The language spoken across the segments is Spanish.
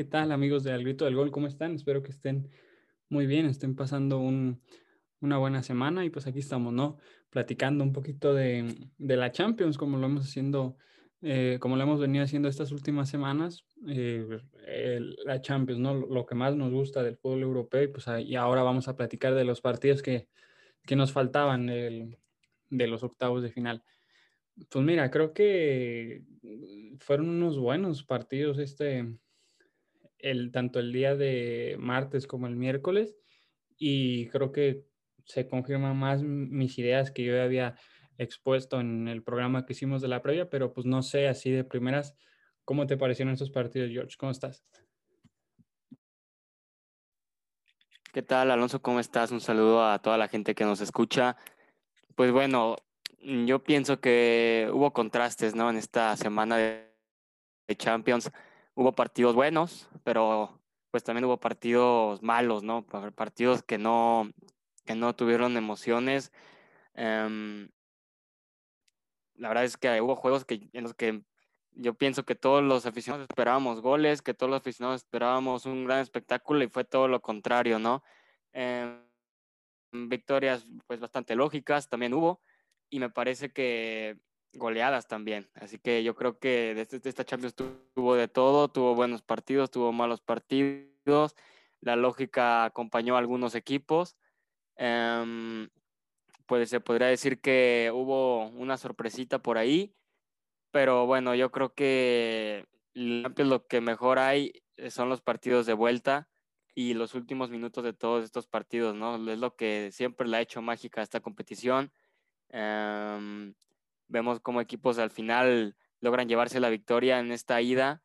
¿qué tal amigos de Al Grito del Gol? ¿Cómo están? Espero que estén muy bien, estén pasando una buena semana y pues aquí estamos, ¿no? Platicando un poquito de, la Champions, como lo hemos haciendo, eh, como lo hemos venido haciendo estas últimas semanas, eh, la Champions, ¿no? Lo que más nos gusta del fútbol europeo y pues y ahora vamos a platicar de los partidos que, nos faltaban de los octavos de final. Pues mira, creo que fueron unos buenos partidos este, el, tanto el día de martes como el miércoles y creo que se confirman más mis ideas que yo había expuesto en el programa que hicimos de la previa, pero pues no sé, así de primeras, ¿cómo te parecieron estos partidos, George? ¿Cómo estás? ¿Qué tal, Alonso? ¿Cómo estás? Un saludo a toda la gente que nos escucha. Pues bueno, yo pienso que hubo contrastes, ¿no? En esta semana de Champions hubo partidos buenos, pero pues también hubo partidos malos, ¿no? Partidos que no, que no tuvieron emociones. Em, la verdad es que hubo juegos que, en los que yo pienso que todos los aficionados esperábamos goles, que todos los aficionados esperábamos un gran espectáculo y fue todo lo contrario, ¿no? Em, victorias pues bastante lógicas también hubo y me parece que goleadas también. Así que yo creo que de, este, esta Champions tuvo de todo, tuvo buenos partidos, tuvo malos partidos. La lógica acompañó a algunos equipos. Em, pues se podría decir que hubo una sorpresita por ahí, pero bueno, yo creo que lo que mejor hay son los partidos de vuelta y los últimos minutos de todos estos partidos, ¿no? Es lo que siempre le ha hecho mágica a esta competición. Em, vemos cómo equipos al final logran llevarse la victoria en esta ida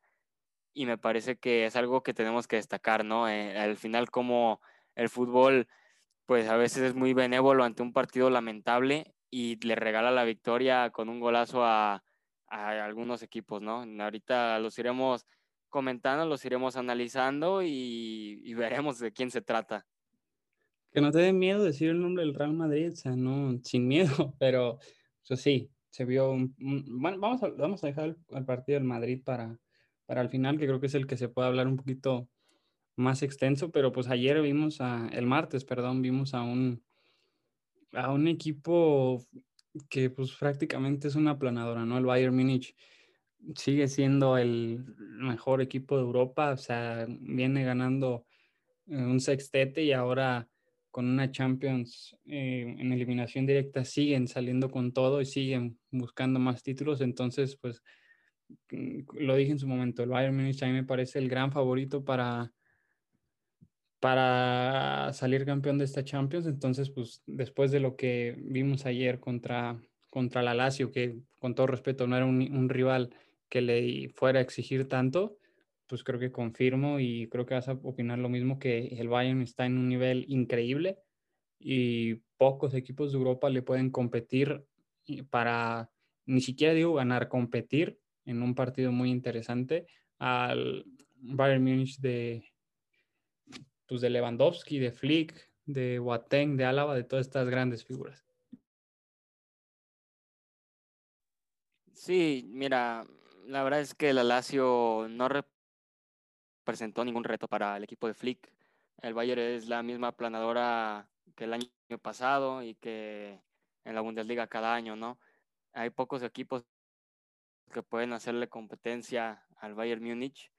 y me parece que es algo que tenemos que destacar, ¿no? Eh, al final como el fútbol pues a veces es muy benévolo ante un partido lamentable y le regala la victoria con un golazo a, algunos equipos, ¿no? Ahorita los iremos comentando, los iremos analizando y, veremos de quién se trata. Que no te dé miedo decir el nombre del Real Madrid, o sea, no, sin miedo, pero eso sí, se vio bueno, vamos a, vamos a dejar el, partido del Madrid para, para el final, que creo que es el que se puede hablar un poquito más extenso, pero pues ayer vimos a, el martes, perdón, vimos a un, a un equipo que pues prácticamente es una aplanadora, ¿no? El Bayern Múnich sigue siendo el mejor equipo de Europa, o sea, viene ganando eh, un sextete y ahora con una Champions eh, en eliminación directa siguen saliendo con todo y siguen buscando más títulos. Entonces, pues mm, lo dije en su momento, el Bayern Munich a mí me parece el gran favorito para, para salir campeón de esta Champions. Entonces, pues después de lo que vimos ayer contra, contra la Lazio, que con todo respeto no era un, un rival que le fuera a exigir tanto, pues creo que confirmo y creo que vas a opinar lo mismo, que el Bayern está en un nivel increíble y pocos equipos de Europa le pueden competir para, ni siquiera digo ganar, competir en un partido muy interesante al Bayern Múnich de, pues de Lewandowski, de Flick, de Boateng, de Álava, de todas estas grandes figuras. Sí, mira, la verdad es que el Lazio no, presentó ningún reto para el equipo de Flick. El Bayern es la misma planadora que el año pasado y que en la Bundesliga cada año, ¿no? Hay pocos equipos que pueden hacerle competencia al Bayern Múnich.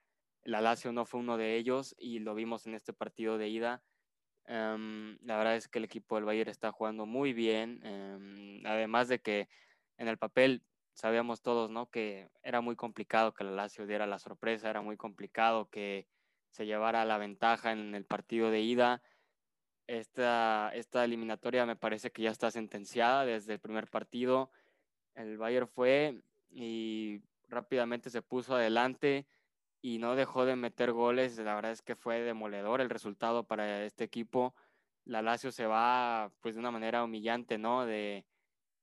La Lazio no fue uno de ellos y lo vimos en este partido de ida. Em, la verdad es que el equipo del Bayern está jugando muy bien, em, además de que en el papel sabíamos todos, ¿no? Que era muy complicado que la Lazio diera la sorpresa, era muy complicado que se llevara la ventaja en el partido de ida. Esta, esta eliminatoria me parece que ya está sentenciada desde el primer partido. El Bayern fue y rápidamente se puso adelante y no dejó de meter goles. La verdad es que fue demoledor el resultado para este equipo. La Lazio se va pues de una manera humillante, ¿no? De,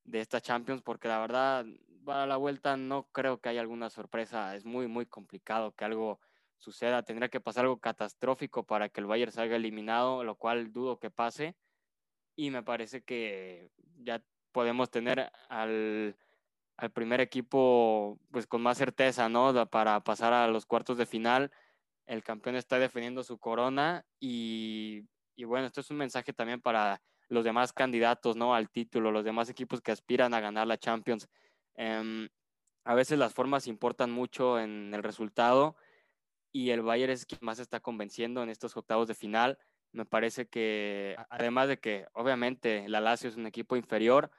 de esta Champions, porque la verdad para la vuelta no creo que haya alguna sorpresa. Es muy, muy complicado que algo suceda. Tendría que pasar algo catastrófico para que el Bayern salga eliminado, lo cual dudo que pase. Y me parece que ya podemos tener al, primer equipo pues con más certeza, ¿no? Para pasar a los cuartos de final. el campeón está defendiendo su corona y, y bueno, esto es un mensaje también para los demás candidatos ¿no? al título, los demás equipos que aspiran a ganar la Champions. Em, a veces las formas importan mucho en el resultado y el Bayern es quien más está convenciendo en estos octavos de final. Me parece que, además de que obviamente la Lazio es un equipo inferior,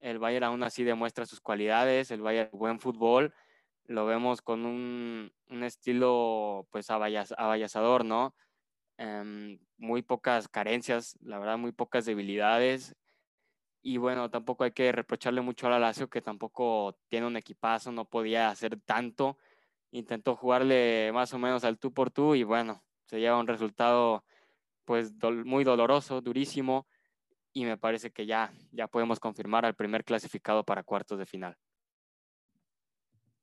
el Bayern aún así demuestra sus cualidades, el Bayern buen fútbol, lo vemos con un, un estilo pues abayazador, ¿no? Em, muy pocas carencias, la verdad, muy pocas debilidades. Y bueno, tampoco hay que reprocharle mucho a la Lazio, que tampoco tiene un equipazo, no podía hacer tanto. Intentó jugarle más o menos al tú por tú y bueno, se lleva un resultado pues muy doloroso, durísimo. Y me parece que ya, ya podemos confirmar al primer clasificado para cuartos de final.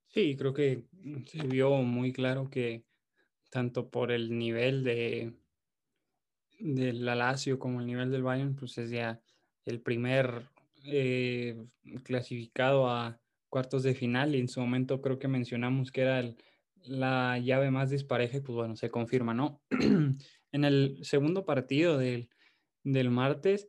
Sí, creo que se vio muy claro que tanto por el nivel de, del Lazio como el nivel del Bayern, pues es ya el primer eh, clasificado a cuartos de final y en su momento creo que mencionamos que era la llave más dispareja pues bueno, se confirma, ¿no? en el segundo partido del, del martes,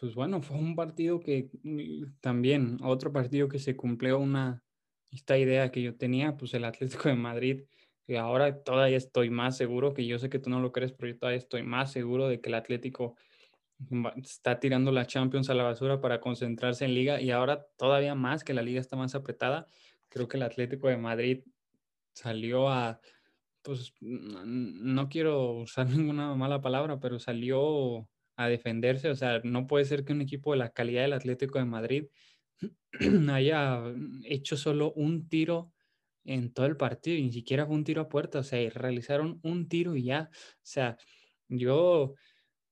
pues bueno, fue un partido que mm, también, otro partido que se cumplió una, esta idea que yo tenía, pues el Atlético de Madrid que ahora todavía estoy más seguro, que yo sé que tú no lo crees, pero yo todavía estoy más seguro de que el Atlético está tirando la Champions a la basura para concentrarse en liga y ahora todavía más que la liga está más apretada, creo que el Atlético de Madrid salió a, pues no quiero usar ninguna mala palabra, pero salió a defenderse, o sea, no puede ser que un equipo de la calidad del Atlético de Madrid haya hecho solo un tiro en todo el partido y ni siquiera fue un tiro a puerta, o sea, realizaron un tiro y ya, o sea, yo,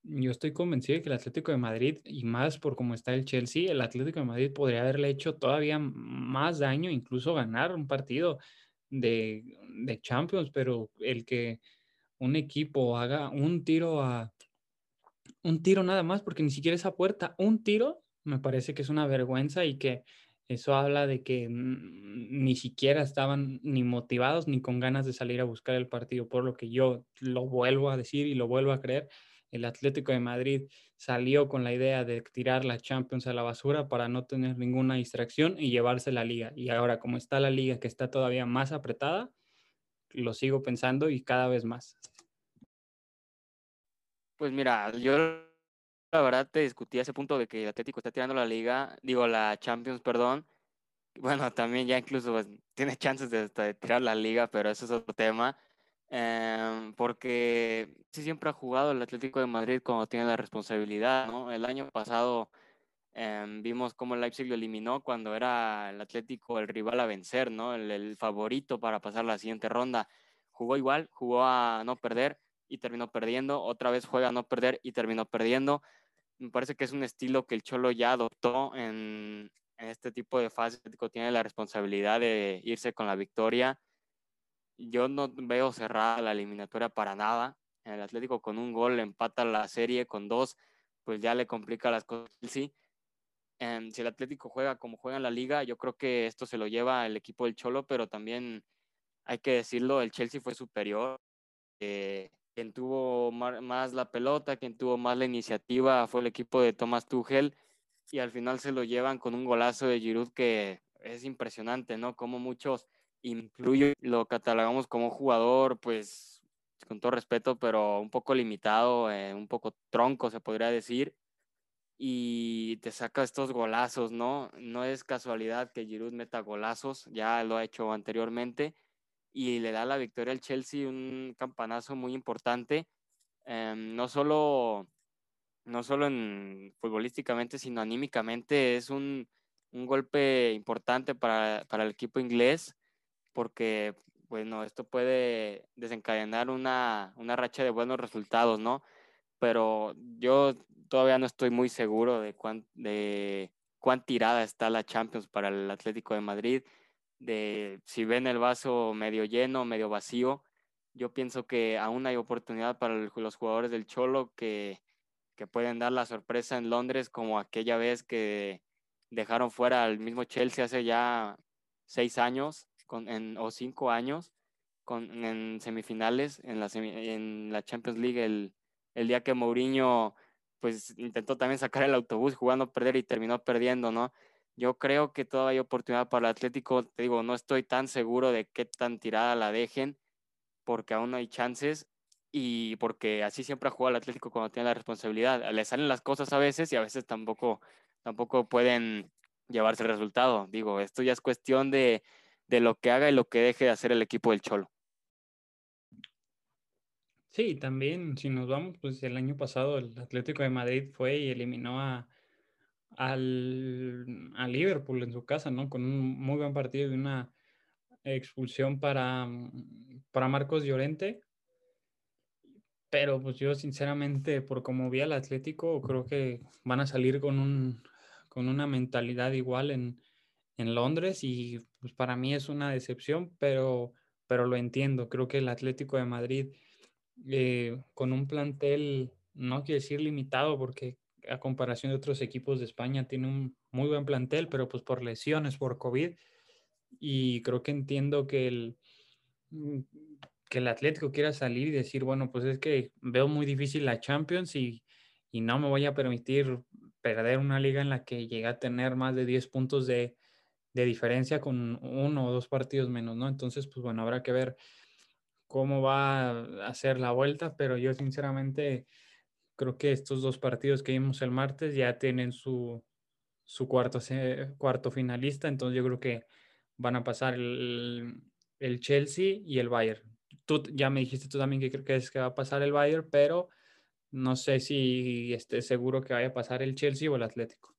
yo estoy convencido de que el Atlético de Madrid, y más por cómo está el Chelsea, el Atlético de Madrid podría haberle hecho todavía más daño, incluso ganar un partido de, de Champions, pero el que un equipo haga un tiro a un tiro nada más, porque ni siquiera esa puerta, un tiro, me parece que es una vergüenza y que eso habla de que ni siquiera estaban ni motivados ni con ganas de salir a buscar el partido, por lo que yo lo vuelvo a decir y lo vuelvo a creer. El Atlético de Madrid salió con la idea de tirar la Champions a la basura para no tener ninguna distracción y llevarse la liga. Y ahora, como está la liga que está todavía más apretada, lo sigo pensando y cada vez más. Pues mira, yo la verdad te discutí ese punto de que el Atlético está tirando la liga, digo la Champions, perdón. Bueno, también ya incluso pues, tiene chances de, tirar la liga, pero eso es otro tema. Em, porque siempre ha jugado el Atlético de Madrid cuando tiene la responsabilidad, ¿no? El año pasado em, vimos cómo el Leipzig lo eliminó cuando era el Atlético el rival a vencer, ¿no? El, el favorito para pasar la siguiente ronda. Jugó igual, jugó a no perder y terminó perdiendo. Otra vez juega a no perder y terminó perdiendo me parece que es un estilo que el Cholo ya adoptó en, este tipo de fases. Tiene la responsabilidad de irse con la victoria. Yo no veo cerrada la eliminatoria para nada. El Atlético con un gol empata la serie, con dos, pues ya le complica las cosas. Sí. Em, si el Atlético juega como juega en la liga, yo creo que esto se lo lleva el equipo del Cholo, pero también hay que decirlo, el Chelsea fue superior. Eh, quien tuvo más la pelota, quien tuvo más la iniciativa fue el equipo de Thomas Tuchel y al final se lo llevan con un golazo de Giroud que es impresionante, ¿no? Como muchos incluyo lo catalogamos como jugador, pues con todo respeto, pero un poco limitado, eh, un poco tronco se podría decir y te saca estos golazos, ¿no? No es casualidad que Giroud meta golazos, ya lo ha hecho anteriormente y le da la victoria al Chelsea, un campanazo muy importante, em, no, solo, no solo en, futbolísticamente, sino anímicamente, es un, un golpe importante para, para, el equipo inglés, porque bueno, esto puede desencadenar una, una racha de buenos resultados, ¿no? Pero yo todavía no estoy muy seguro de cuán, de cuán tirada está la Champions para el Atlético de Madrid de si ven el vaso medio lleno, medio vacío. Yo pienso que aún hay oportunidad para los jugadores del Cholo que, que pueden dar la sorpresa en Londres, como aquella vez que dejaron fuera al mismo Chelsea hace ya seis años con, en, o cinco años. con, en semifinales, en la, en la Champions League, el, el día que Mourinho pues intentó también sacar el autobús jugando a perder y terminó perdiendo, ¿no? Yo creo que todavía hay oportunidad para el Atlético. Te digo, no estoy tan seguro de qué tan tirada la dejen, porque aún no hay chances y porque así siempre ha jugado el Atlético cuando tiene la responsabilidad. Le salen las cosas a veces y a veces tampoco, tampoco pueden llevarse el resultado. Digo, esto ya es cuestión de, de lo que haga y lo que deje de hacer el equipo del Cholo. Sí, también si nos vamos, pues el año pasado el Atlético de Madrid fue y eliminó a, al, a Liverpool en su casa, ¿no? Con un muy buen partido y una expulsión para, para Marcos Llorente. Pero pues yo sinceramente, por como vi al Atlético, creo que van a salir con, un, con una mentalidad igual en, en Londres y pues para mí es una decepción, pero, pero lo entiendo. Creo que el Atlético de Madrid eh, con un plantel, no quiero decir limitado, porque a comparación de otros equipos de España tiene un muy buen plantel, pero pues por lesiones, por COVID, y creo que entiendo que el, mm, que el Atlético quiera salir y decir, bueno, pues es que veo muy difícil la Champions y, y no me voy a permitir perder una liga en la que llegue a tener más de 10 puntos de, de diferencia con uno o dos partidos menos, ¿no? Entonces, pues bueno, habrá que ver cómo va a ser la vuelta, pero yo sinceramente creo que estos dos partidos que vimos el martes ya tienen su, su cuarto, cuarto finalista, entonces yo creo que van a pasar el, el Chelsea y el Bayern. Tú ya me dijiste tú también que crees que va a pasar el Bayern, pero no sé si estés seguro que vaya a pasar el Chelsea o el Atlético.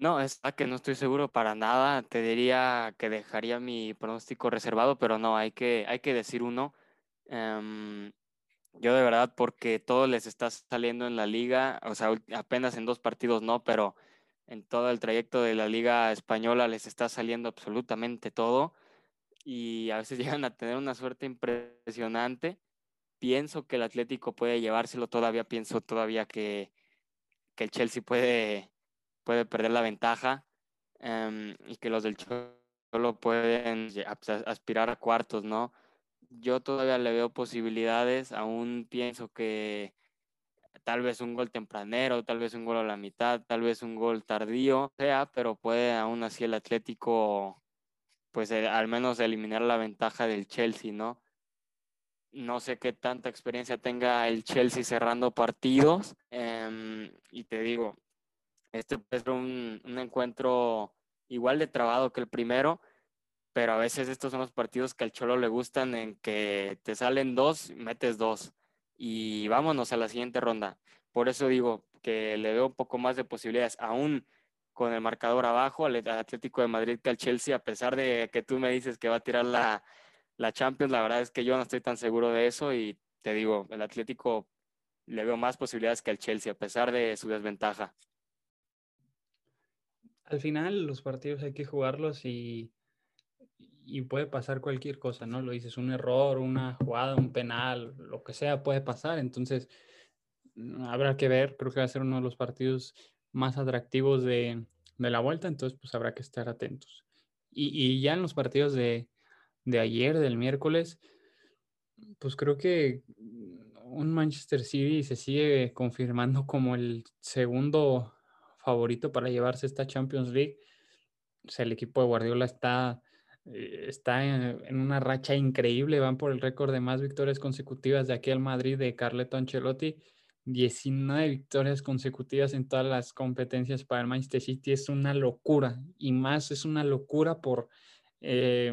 No, es que no estoy seguro para nada. Te diría que dejaría mi pronóstico reservado, pero no, hay que, hay que decir uno. Em, yo de verdad, porque todo les está saliendo en la liga, o sea, apenas en dos partidos no, pero en todo el trayecto de la liga española les está saliendo absolutamente todo y a veces llegan a tener una suerte impresionante. Pienso que el Atlético puede llevárselo todavía, pienso todavía que, que el Chelsea puede puede perder la ventaja em, y que los del Cholo pueden aspirar a cuartos, ¿no? Yo todavía le veo posibilidades, aún pienso que tal vez un gol tempranero, tal vez un gol a la mitad, tal vez un gol tardío, sea, pero puede aún así el Atlético, pues eh, al menos eliminar la ventaja del Chelsea, ¿no? No sé qué tanta experiencia tenga el Chelsea cerrando partidos. Em, y te digo, este puede ser un, encuentro igual de trabado que el primero, pero a veces estos son los partidos que al Cholo le gustan en que te salen dos, metes dos y vámonos a la siguiente ronda. Por eso digo que le veo un poco más de posibilidades, aún con el marcador abajo al Atlético de Madrid que al Chelsea, a pesar de que tú me dices que va a tirar la, la Champions, la verdad es que yo no estoy tan seguro de eso y te digo, el Atlético le veo más posibilidades que al Chelsea, a pesar de su desventaja al final los partidos hay que jugarlos y, y puede pasar cualquier cosa, ¿no? Lo dices, un error, una jugada, un penal, lo que sea puede pasar. Entonces, mm, habrá que ver, creo que va a ser uno de los partidos más atractivos de, de la vuelta, entonces pues habrá que estar atentos. Y, y ya en los partidos de, de ayer, del miércoles, pues creo que un Manchester City se sigue confirmando como el segundo favorito para llevarse esta Champions League. O sea, el equipo de Guardiola está, eh, está en, una racha increíble, van por el récord de más victorias consecutivas de aquí al Madrid de Carleto Ancelotti. 19 victorias consecutivas en todas las competencias para el Manchester City es una locura y más es una locura por, eh,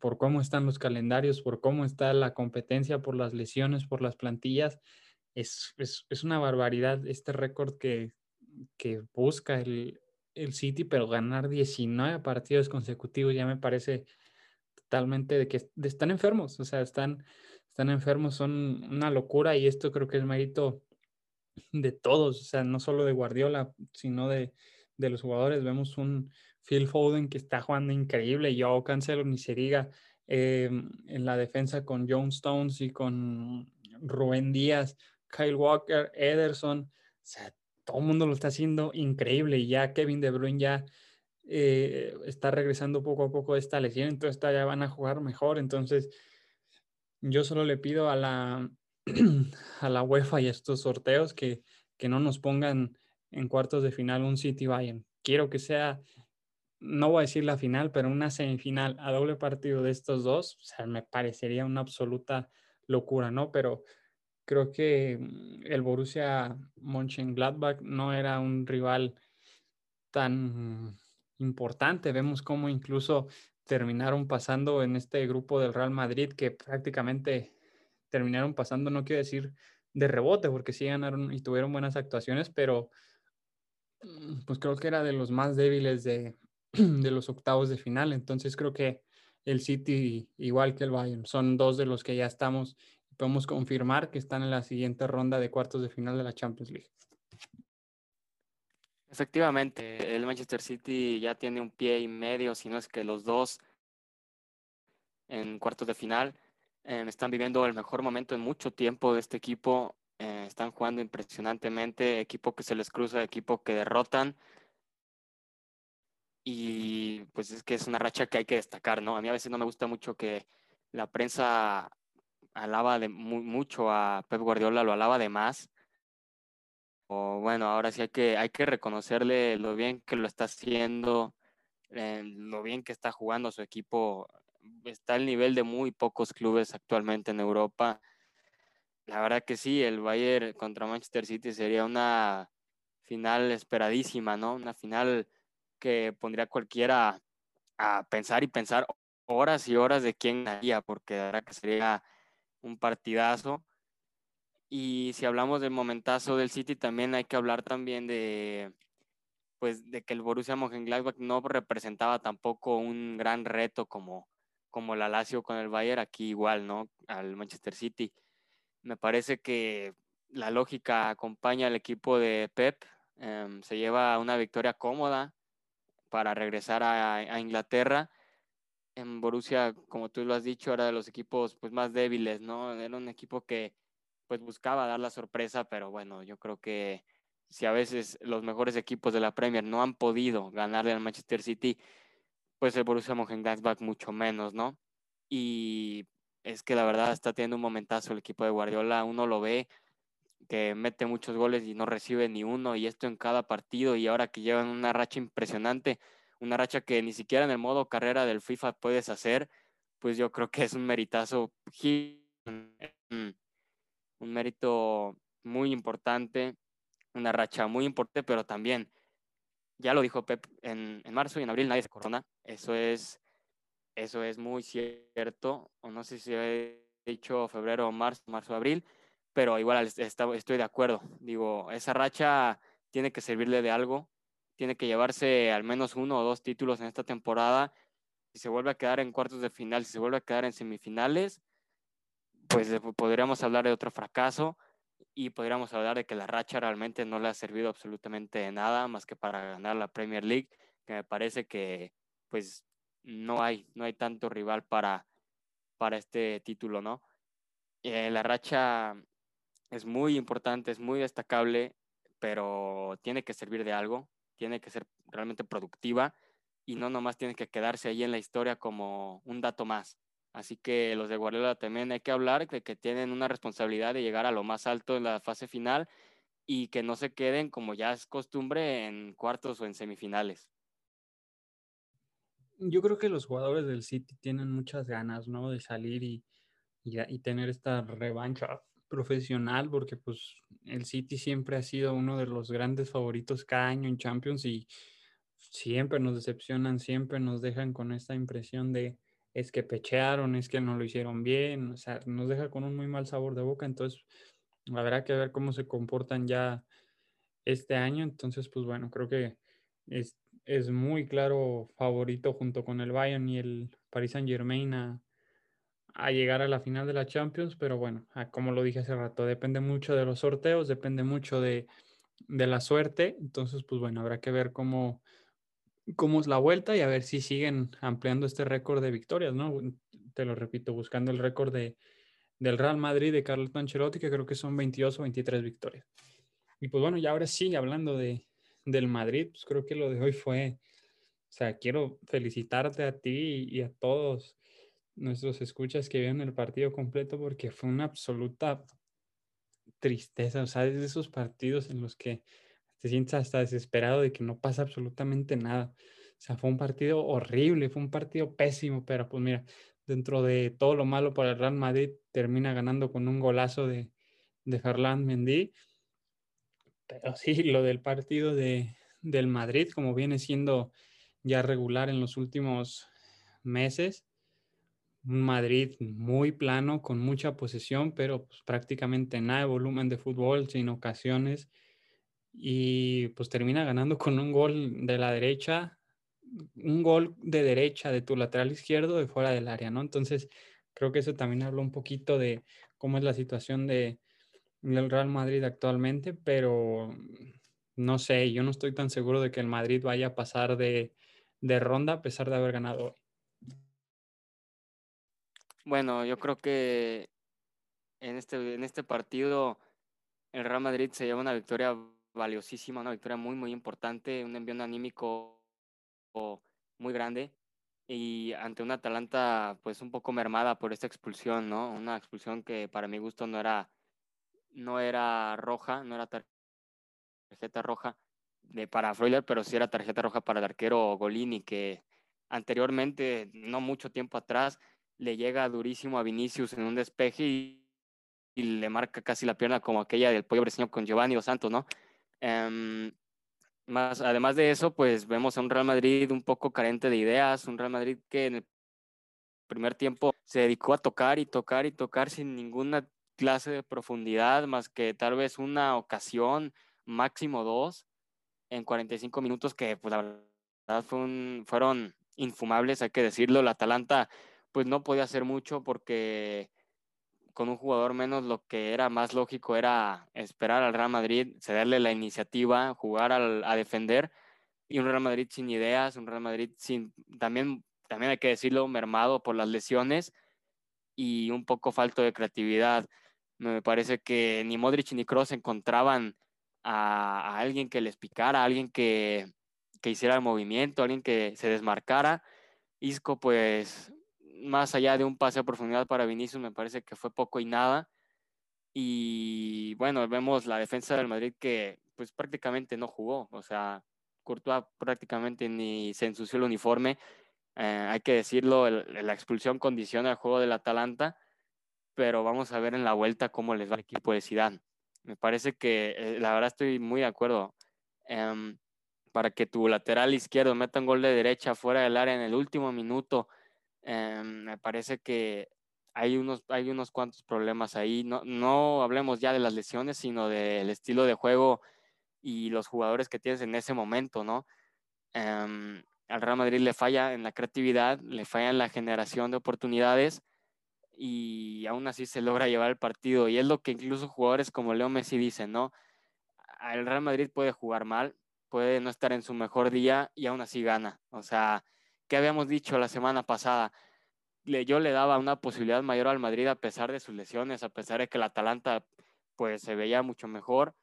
por cómo están los calendarios, por cómo está la competencia, por las lesiones, por las plantillas. Es, es, es una barbaridad este récord que, que busca el, el City, pero ganar 19 partidos consecutivos ya me parece totalmente de que están enfermos, o sea, están, están enfermos, son una locura y esto creo que es mérito de todos, o sea, no solo de Guardiola, sino de, de los jugadores. Vemos un Phil Foden que está jugando increíble, yo Cancelo ni se diga em, en la defensa con John Stones y con Rubén Díaz, Kyle Walker, Ederson, o sea, todo el mundo lo está haciendo increíble y ya Kevin De Bruyne ya eh, está regresando poco a poco de esta lesión, entonces ya van a jugar mejor. Entonces, yo solo le pido a la, a la UEFA y a estos sorteos que, que no nos pongan en cuartos de final un City Bayern. Quiero que sea, no voy a decir la final, pero una semifinal a doble partido de estos dos, o sea, me parecería una absoluta locura, ¿no? Pero creo que mm, el Borussia Mönchengladbach no era un rival tan importante. Vemos cómo incluso terminaron pasando en este grupo del Real Madrid, que prácticamente terminaron pasando, no quiero decir de rebote, porque sí ganaron y tuvieron buenas actuaciones, pero mm, pues creo que era de los más débiles de, de los octavos de final. Entonces creo que el City, igual que el Bayern, son dos de los que ya estamos podemos confirmar que están en la siguiente ronda de cuartos de final de la Champions League. Efectivamente, el Manchester City ya tiene un pie y medio, si no es que los dos en cuartos de final. Eh, están viviendo el mejor momento en mucho tiempo de este equipo. Eh, están jugando impresionantemente, equipo que se les cruza, equipo que derrotan. Y pues es que es una racha que hay que destacar, ¿no? A mí a veces no me gusta mucho que la prensa alaba de mucho a Pep Guardiola, lo alaba de más. O bueno, ahora sí hay que, hay que reconocerle lo bien que lo está haciendo, eh, lo bien que está jugando su equipo está al nivel de muy pocos clubes actualmente en Europa. La verdad que sí, el Bayern contra Manchester City sería una final esperadísima, ¿no? Una final que pondría cualquiera a pensar y pensar horas y horas de quién ganaría, porque la verdad que sería un partidazo. Y si hablamos del momentazo del City, también hay que hablar también de, pues, de que el Borussia Mönchengladbach no representaba tampoco un gran reto como, como la Lazio con el Bayern, aquí igual, ¿no? Al Manchester City. Me parece que la lógica acompaña al equipo de Pep. Em, se lleva una victoria cómoda para regresar a, Inglaterra. En Borussia, como tú lo has dicho, era de los equipos pues, más débiles, ¿no? Era un equipo que pues buscaba dar la sorpresa, pero bueno, yo creo que si a veces los mejores equipos de la Premier no han podido ganarle al Manchester City, pues el Borussia Mönchengladbach mucho menos, ¿no? Y es que la verdad está teniendo un momentazo el equipo de Guardiola, uno lo ve que mete muchos goles y no recibe ni uno, y esto en cada partido, y ahora que llevan una racha impresionante, una racha que ni siquiera en el modo carrera del FIFA puedes hacer, pues yo creo que es un meritazo, un mérito muy importante, una racha muy importante, pero también ya lo dijo Pep, en, marzo y en abril nadie se corona. Eso es, eso es muy cierto. O no sé si he dicho febrero marzo, marzo, abril, pero igual estoy de acuerdo. Digo, esa racha tiene que servirle de algo. Tiene que llevarse al menos uno o dos títulos en esta temporada. Si se vuelve a quedar en cuartos de final, si se vuelve a quedar en semifinales, pues podríamos hablar de otro fracaso y podríamos hablar de que la racha realmente no le ha servido absolutamente de nada más que para ganar la Premier League, que me parece que pues no hay, no hay tanto rival para, para este título, ¿no? Eh, la racha es muy importante, es muy destacable, pero tiene que servir de algo, tiene que ser realmente productiva y no nomás tiene que quedarse ahí en la historia como un dato más. Así que los de Guardiola también hay que hablar de que tienen una responsabilidad de llegar a lo más alto en la fase final y que no se queden, como ya es costumbre, en cuartos o en semifinales. Yo creo que los jugadores del City tienen muchas ganas, ¿no? De salir y, y, tener esta revancha profesional, porque pues el City siempre ha sido uno de los grandes favoritos cada año en Champions y siempre nos decepcionan, siempre nos dejan con esta impresión de, es que pechearon, es que no lo hicieron bien, o sea, nos deja con un muy mal sabor de boca, entonces habrá que ver cómo se comportan ya este año, entonces pues bueno, creo que es, es muy claro favorito junto con el Bayern y el Paris Saint Germain a, a llegar a la final de la Champions, pero bueno, como lo dije hace rato, depende mucho de los sorteos, depende mucho de, de la suerte, entonces pues bueno, habrá que ver cómo cómo es la vuelta y a ver si siguen ampliando este récord de victorias, ¿no? Te lo repito, buscando el récord de, del Real Madrid de Carlos Ancelotti, que creo que son 22 o 23 victorias. Y pues bueno, y ahora sí, hablando de, del Madrid, pues creo que lo de hoy fue O sea, quiero felicitarte a ti y a todos nuestros escuchas que vieron el partido completo porque fue una absoluta tristeza. O sea, es de esos partidos en los que te sientes hasta desesperado de que no pasa absolutamente nada. O sea, fue un partido horrible, fue un partido pésimo, pero pues mira, dentro de todo lo malo para el Real Madrid, termina ganando con un golazo de, de Ferland Mendy. Pero sí, lo del partido de, del Madrid, como viene siendo ya regular en los últimos meses, un Madrid muy plano, con mucha posesión, pero pues, prácticamente nada de volumen de fútbol, sin ocasiones. Y pues termina ganando con un gol de la derecha, un gol de derecha de tu lateral izquierdo de fuera del área, ¿no? Entonces, creo que eso también habla un poquito de cómo es la situación de, del Real Madrid actualmente, pero no sé, yo no estoy tan seguro de que el Madrid vaya a pasar de, de ronda a pesar de haber ganado hoy. Bueno, yo creo que en este, en este partido el Real Madrid se lleva una victoria valiosísima, una victoria muy, muy importante, un envío anímico muy grande y ante una Atalanta pues un poco mermada por esta expulsión, ¿no? Una expulsión que para mi gusto no era, no era roja, no era tarjeta roja de, para Freuler, pero sí era tarjeta roja para el arquero Golini, que anteriormente, no mucho tiempo atrás, le llega durísimo a Vinicius en un despeje y, le marca casi la pierna como aquella del pollo brasileño con Giovanni Dos Santos, ¿no? Em, más, además de eso, pues vemos a un Real Madrid un poco carente de ideas, un Real Madrid que en el primer tiempo se dedicó a tocar y tocar y tocar sin ninguna clase de profundidad, más que tal vez una ocasión, máximo dos, en 45 minutos que pues la verdad fueron infumables, hay que decirlo. La Atalanta pues no podía hacer mucho porque con un jugador menos lo que era más lógico era esperar al Real Madrid, cederle la iniciativa, jugar a defender y un Real Madrid sin ideas, un Real Madrid sin, también, también hay que decirlo, mermado por las lesiones y un poco falto de creatividad. Me parece que ni Modric ni Kroos encontraban a, alguien que les picara, a alguien que, que hiciera el movimiento, alguien que se desmarcara. Isco, pues más allá de un pase a profundidad para Vinicius, me parece que fue poco y nada. Y bueno, vemos la defensa del Madrid que pues prácticamente no jugó, o sea, Courtois prácticamente ni se ensució el uniforme. Eh, hay que decirlo, la expulsión condiciona el juego del Atalanta, pero vamos a ver en la vuelta cómo les va el equipo de Zidane. Me parece que eh, la verdad estoy muy de acuerdo. Em, para que tu lateral izquierdo meta un gol de derecha fuera del área en el último minuto Em, me parece que hay unos, hay unos cuantos problemas ahí. No, no hablemos ya de las lesiones, sino del estilo de juego y los jugadores que tienes en ese momento, ¿no? Em, al Real Madrid le falla en la creatividad, le falla en la generación de oportunidades y aún así se logra llevar el partido. Y es lo que incluso jugadores como Leo Messi dicen, ¿no? El Real Madrid puede jugar mal, puede no estar en su mejor día y aún así gana. O sea, que habíamos dicho la semana pasada, yo le daba una posibilidad mayor al Madrid a pesar de sus lesiones, a pesar de que el Atalanta pues se veía mucho mejor,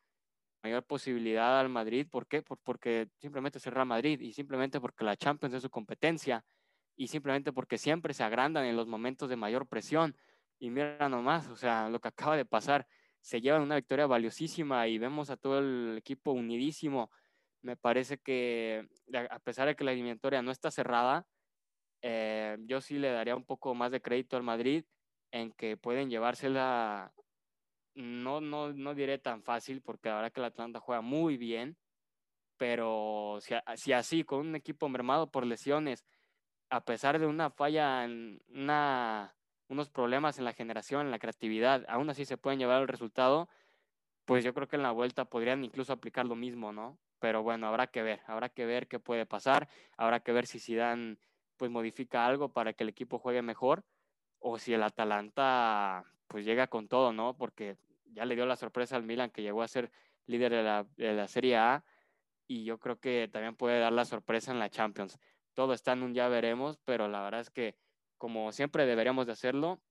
mayor posibilidad al Madrid, ¿por qué? porque simplemente es el Madrid y simplemente porque la Champions es su competencia y simplemente porque siempre se agrandan en los momentos de mayor presión. Y mira nomás, o sea, lo que acaba de pasar, se llevan una victoria valiosísima y vemos a todo el equipo unidísimo me parece que a pesar de que la eliminatoria no está cerrada, eh, yo sí le daría un poco más de crédito al Madrid en que pueden llevársela, no, no, no diré tan fácil, porque la verdad que el Atlanta juega muy bien, pero si, así, con un equipo mermado por lesiones, a pesar de una falla, en una, unos problemas en la generación, en la creatividad, aún así se pueden llevar el resultado, pues yo creo que en la vuelta podrían incluso aplicar lo mismo, ¿no? Pero bueno, habrá que ver, habrá que ver qué puede pasar, habrá que ver si Zidane pues modifica algo para que el equipo juegue mejor o si el Atalanta pues llega con todo, ¿no? Porque ya le dio la sorpresa al Milan que llegó a ser líder de la, de la Serie A y yo creo que también puede dar la sorpresa en la Champions. Todo está en un ya veremos, pero la verdad es que como siempre deberíamos de hacerlo,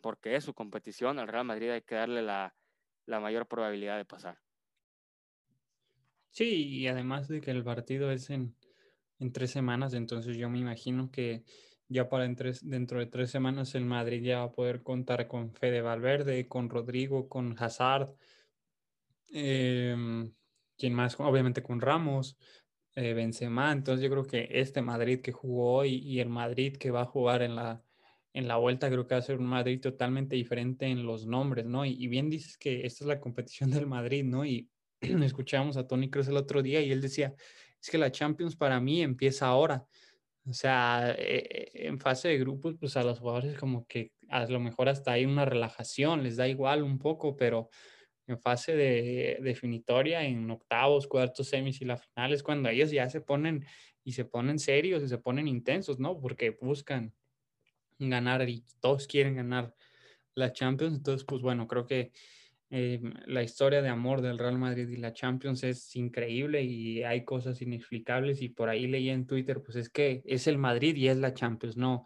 porque es su competición, al Real Madrid hay que darle la, la mayor probabilidad de pasar. Sí, y además de que el partido es en, en tres semanas, entonces yo me imagino que ya para dentro de tres semanas el Madrid ya va a poder contar con Fede Valverde, con Rodrigo, con Hazard, eh, ¿quién más? Obviamente con Ramos, eh, Benzema. Entonces yo creo que este Madrid que jugó hoy y el Madrid que va a jugar en la, en la vuelta, creo que va a ser un Madrid totalmente diferente en los nombres, ¿no? Y, bien dices que esta es la competición del Madrid, ¿no? Y escuchamos a Tony Kroos el otro día y él decía, es que la Champions para mí empieza ahora. O sea, eh, en fase de grupos, pues a los jugadores como que a lo mejor hasta hay una relajación, les da igual un poco, pero en fase de definitoria, en octavos, cuartos, semis y la final es cuando ellos ya se ponen y se ponen serios y se ponen intensos, ¿no? Porque buscan ganar y todos quieren ganar la Champions. Entonces, pues bueno, creo que eh, la historia de amor del Real Madrid y la Champions es increíble y hay cosas inexplicables y por ahí leí en Twitter, pues es que es el Madrid y es la Champions, no,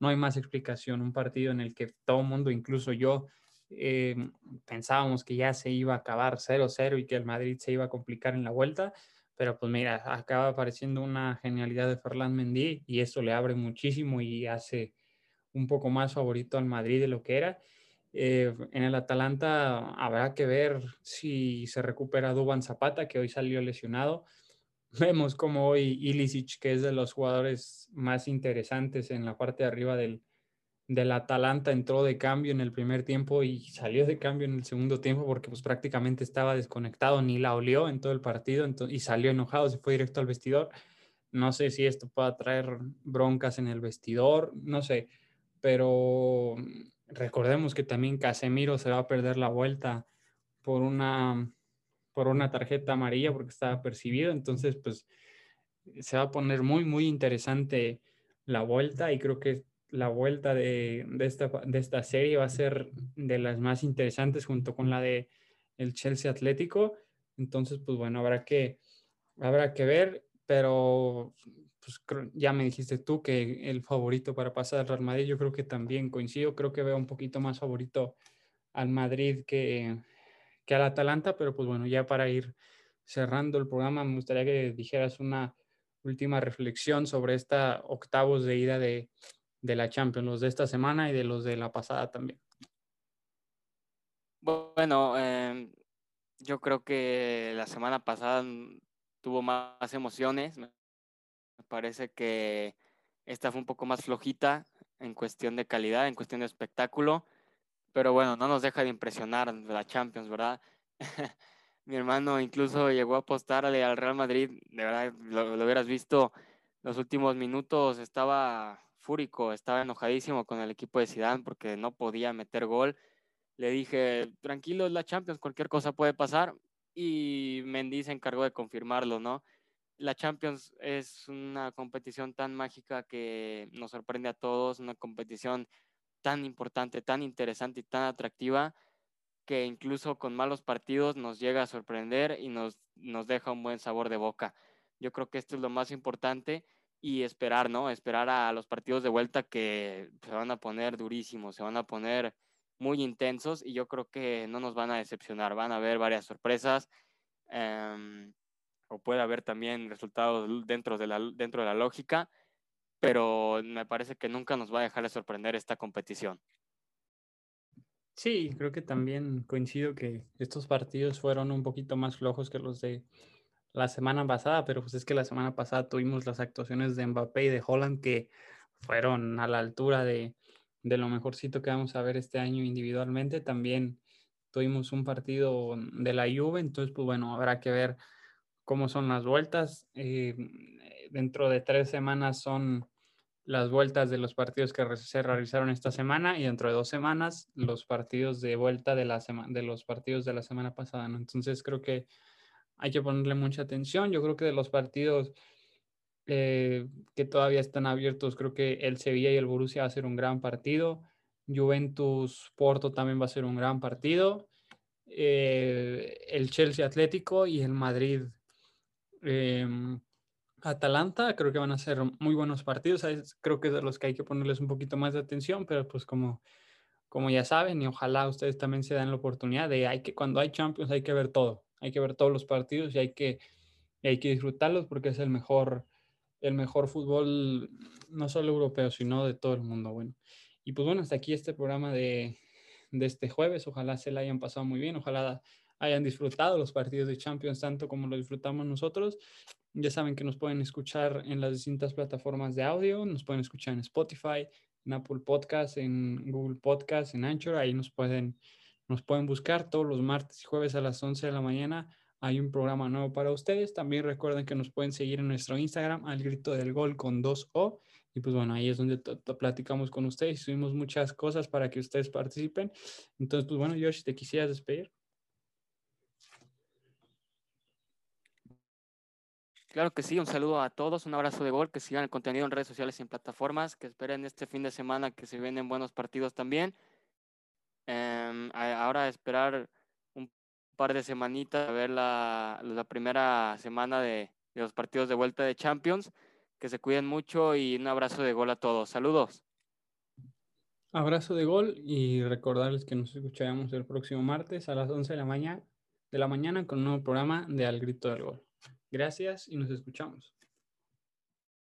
no hay más explicación. Un partido en el que todo el mundo, incluso yo, eh, pensábamos que ya se iba a acabar 0-0 y que el Madrid se iba a complicar en la vuelta, pero pues mira, acaba apareciendo una genialidad de Ferland Mendy y eso le abre muchísimo y hace un poco más favorito al Madrid de lo que era. Eh, en el Atalanta habrá que ver si se recupera Duban Zapata, que hoy salió lesionado. Vemos como hoy Ilicic, que es de los jugadores más interesantes en la parte de arriba del, del Atalanta, entró de cambio en el primer tiempo y salió de cambio en el segundo tiempo porque pues prácticamente estaba desconectado, ni la olió en todo el partido y salió enojado, se fue directo al vestidor. No sé si esto pueda traer broncas en el vestidor, no sé, pero recordemos que también Casemiro se va a perder la vuelta por una, por una tarjeta amarilla porque estaba percibido. Entonces, pues se va a poner muy, muy interesante la vuelta y creo que la vuelta de, esta, de esta serie va a ser de las más interesantes junto con la de el Chelsea Atlético. Entonces, pues bueno, habrá que, habrá que ver, pero pues ya me dijiste tú que el favorito para pasar al Real Madrid, yo creo que también coincido, creo que veo un poquito más favorito al Madrid que, que al Atalanta, pero pues bueno, ya para ir cerrando el programa, me gustaría que dijeras una última reflexión sobre esta octavos de ida de, de la Champions, los de esta semana y de los de la pasada también. Bueno, em, yo creo que la semana pasada tuvo más emociones, parece que esta fue un poco más flojita en cuestión de calidad, en cuestión de espectáculo, pero bueno, no nos deja de impresionar la Champions, ¿verdad? Mi hermano incluso llegó a apostarle al Real Madrid, de verdad, lo, lo hubieras visto, los últimos minutos estaba fúrico, estaba enojadísimo con el equipo de Zidane porque no podía meter gol. Le dije, tranquilo, es la Champions, cualquier cosa puede pasar. Y Mendy se encargó de confirmarlo, ¿no? La Champions es una competición tan mágica que nos sorprende a todos, una competición tan importante, tan interesante y tan atractiva que incluso con malos partidos nos llega a sorprender y nos, nos deja un buen sabor de boca. Yo creo que esto es lo más importante y esperar, ¿no? Esperar a los partidos de vuelta que se van a poner durísimos, se van a poner muy intensos y yo creo que no nos van a decepcionar, van a haber varias sorpresas. Em, o puede haber también resultados dentro de la, dentro de la lógica, pero me parece que nunca nos va a dejar de sorprender esta competición. Sí, creo que también coincido que estos partidos fueron un poquito más flojos que los de la semana pasada, pero pues es que la semana pasada tuvimos las actuaciones de Mbappé y de Holland que fueron a la altura de, de lo mejorcito que vamos a ver este año individualmente. También tuvimos un partido de la Juve, entonces pues bueno, habrá que ver cómo son las vueltas. Eh, dentro de tres semanas son las vueltas de los partidos que se realizaron esta semana y dentro de dos semanas los partidos de vuelta de, la de los partidos de la semana pasada. Entonces creo que hay que ponerle mucha atención. Yo creo que de los partidos eh, que todavía están abiertos, creo que el Sevilla y el Borussia va a ser un gran partido. Juventus Porto también va a ser un gran partido. Eh, el Chelsea Atlético y el Madrid Em, Atalanta, creo que van a ser muy buenos partidos. Creo que es de los que hay que ponerles un poquito más de atención, pero pues como, como ya saben, y ojalá ustedes también se den la oportunidad de hay que, cuando hay Champions hay que ver todo, hay que ver todos los partidos y hay que, hay que disfrutarlos porque es el mejor, el mejor fútbol, no solo europeo, sino de todo el mundo. Bueno, y pues bueno, hasta aquí este programa de, de este jueves. Ojalá se la hayan pasado muy bien, ojalá hayan disfrutado los partidos de Champions tanto como lo disfrutamos nosotros. Ya saben que nos pueden escuchar en las distintas plataformas de audio, nos pueden escuchar en Spotify, en Apple Podcast, en Google Podcast, en Anchor, ahí nos pueden, nos pueden buscar todos los martes y jueves a las 11 de la mañana. Hay un programa nuevo para ustedes. También recuerden que nos pueden seguir en nuestro Instagram, al grito del gol con 2O. Y pues bueno, ahí es donde platicamos con ustedes y subimos muchas cosas para que ustedes participen. Entonces, pues bueno, Josh, ¿te quisieras despedir? Claro que sí, un saludo a todos, un abrazo de gol, que sigan el contenido en redes sociales y en plataformas, que esperen este fin de semana que se vienen buenos partidos también. Eh, ahora esperar un par de semanitas a ver la, la primera semana de, de los partidos de vuelta de Champions. Que se cuiden mucho y un abrazo de gol a todos. Saludos. Abrazo de gol y recordarles que nos escucharemos el próximo martes a las 11 de la mañana, de la mañana con un nuevo programa de Al Grito del Gol. Gracias y nos escuchamos.